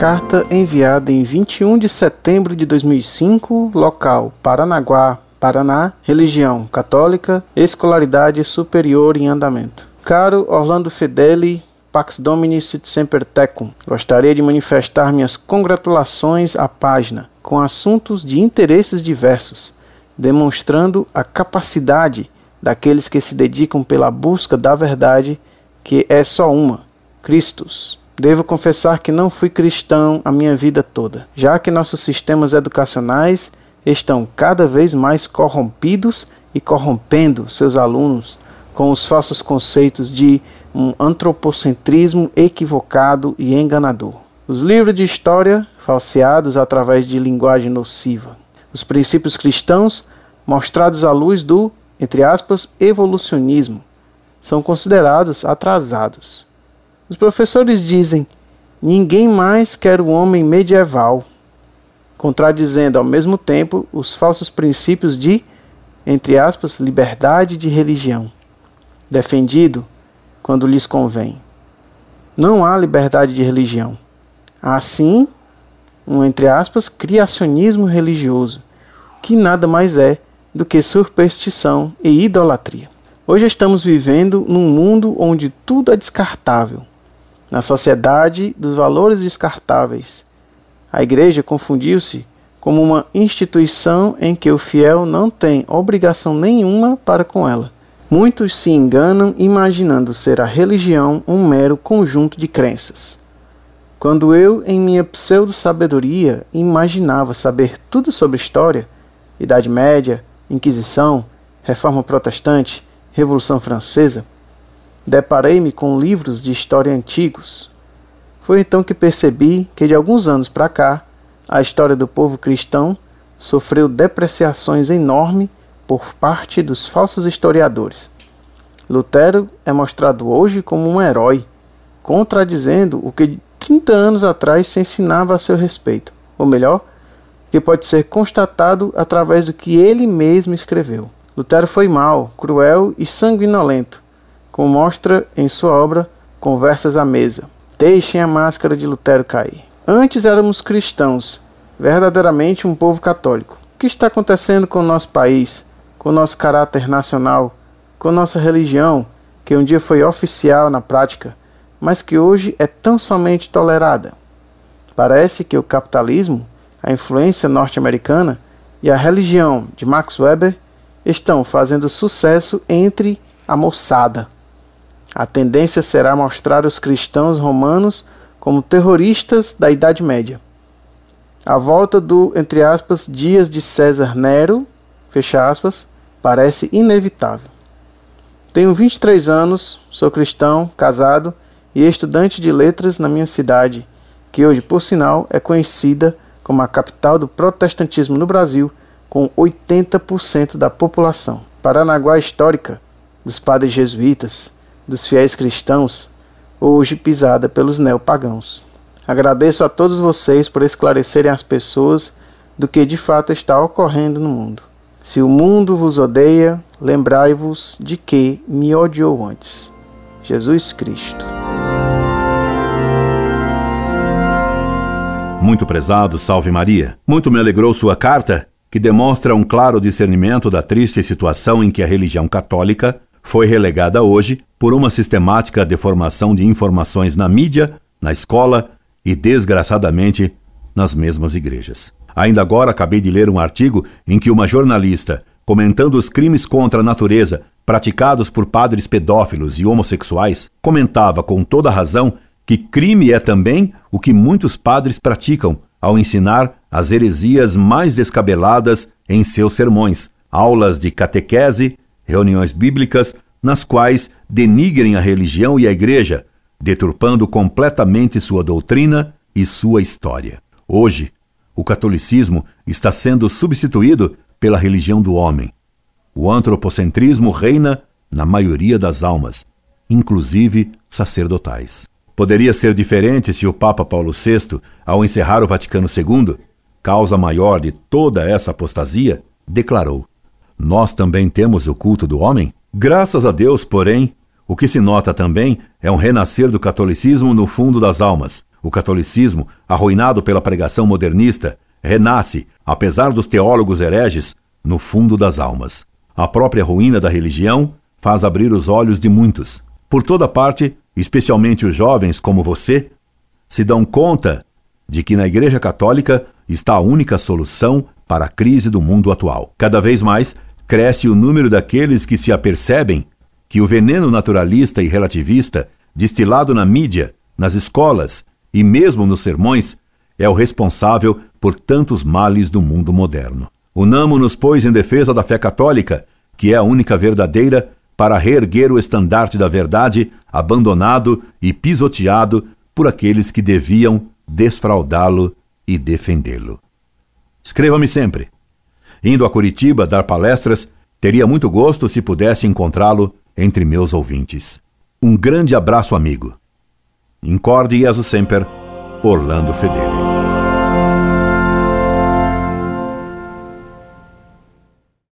Carta enviada em 21 de setembro de 2005, local Paranaguá, Paraná, religião católica, escolaridade superior em andamento. Caro Orlando Fedeli, Pax Domini sit semper tecum. Gostaria de manifestar minhas congratulações à página com assuntos de interesses diversos, demonstrando a capacidade daqueles que se dedicam pela busca da verdade, que é só uma, Cristos. Devo confessar que não fui cristão a minha vida toda, já que nossos sistemas educacionais estão cada vez mais corrompidos e corrompendo seus alunos com os falsos conceitos de um antropocentrismo equivocado e enganador. Os livros de história falseados através de linguagem nociva. Os princípios cristãos mostrados à luz do, entre aspas, evolucionismo, são considerados atrasados. Os professores dizem: ninguém mais quer o homem medieval, contradizendo ao mesmo tempo os falsos princípios de, entre aspas, liberdade de religião, defendido quando lhes convém. Não há liberdade de religião. Há sim, um entre aspas, criacionismo religioso, que nada mais é do que superstição e idolatria. Hoje estamos vivendo num mundo onde tudo é descartável, na sociedade dos valores descartáveis. A igreja confundiu-se como uma instituição em que o fiel não tem obrigação nenhuma para com ela. Muitos se enganam imaginando ser a religião um mero conjunto de crenças. Quando eu, em minha pseudo-sabedoria, imaginava saber tudo sobre história, Idade Média, Inquisição, Reforma Protestante, Revolução Francesa, deparei-me com livros de história antigos. Foi então que percebi que de alguns anos para cá, a história do povo cristão sofreu depreciações enormes por parte dos falsos historiadores. Lutero é mostrado hoje como um herói, contradizendo o que 30 anos atrás se ensinava a seu respeito, ou melhor, que pode ser constatado através do que ele mesmo escreveu. Lutero foi mau, cruel e sanguinolento, como mostra em sua obra Conversas à Mesa. Deixem a máscara de Lutero cair. Antes éramos cristãos, verdadeiramente um povo católico. O que está acontecendo com o nosso país, com o nosso caráter nacional, com nossa religião, que um dia foi oficial na prática, mas que hoje é tão somente tolerada? Parece que o capitalismo a influência norte-americana e a religião de Max Weber estão fazendo sucesso entre a moçada. A tendência será mostrar os cristãos romanos como terroristas da Idade Média. A volta do, entre aspas, dias de César Nero, fecha aspas, parece inevitável. Tenho 23 anos, sou cristão, casado e estudante de letras na minha cidade, que hoje, por sinal, é conhecida como a capital do protestantismo no Brasil, com 80% da população. Paranaguá histórica, dos padres jesuítas, dos fiéis cristãos, hoje pisada pelos neopagãos. Agradeço a todos vocês por esclarecerem as pessoas do que de fato está ocorrendo no mundo. Se o mundo vos odeia, lembrai-vos de que me odiou antes. Jesus Cristo. Muito prezado, salve Maria. Muito me alegrou sua carta, que demonstra um claro discernimento da triste situação em que a religião católica foi relegada hoje por uma sistemática deformação de informações na mídia, na escola e, desgraçadamente, nas mesmas igrejas. Ainda agora acabei de ler um artigo em que uma jornalista, comentando os crimes contra a natureza praticados por padres pedófilos e homossexuais, comentava com toda razão que crime é também o que muitos padres praticam ao ensinar as heresias mais descabeladas em seus sermões, aulas de catequese, reuniões bíblicas, nas quais denigrem a religião e a igreja, deturpando completamente sua doutrina e sua história. Hoje, o catolicismo está sendo substituído pela religião do homem. O antropocentrismo reina na maioria das almas, inclusive sacerdotais. Poderia ser diferente se o Papa Paulo VI, ao encerrar o Vaticano II, causa maior de toda essa apostasia, declarou: Nós também temos o culto do homem? Graças a Deus, porém, o que se nota também é um renascer do catolicismo no fundo das almas, O catolicismo, arruinado pela pregação modernista, renasce, apesar dos teólogos hereges, no fundo das almas. A própria ruína da religião faz abrir os olhos de muitos. Por toda parte, especialmente os jovens como você, se dão conta de que na Igreja Católica está a única solução para a crise do mundo atual. Cada vez mais cresce o número daqueles que se apercebem que o veneno naturalista e relativista destilado na mídia, nas escolas e mesmo nos sermões é o responsável por tantos males do mundo moderno. Unamo-nos, pois, em defesa da fé católica, que é a única verdadeira, para reerguer o estandarte da verdade, abandonado e pisoteado por aqueles que deviam desfraudá-lo e defendê-lo. Escreva-me sempre. Indo a Curitiba dar palestras, teria muito gosto se pudesse encontrá-lo entre meus ouvintes. Um grande abraço, amigo. Incorde Jesus Semper, Orlando Fedeli.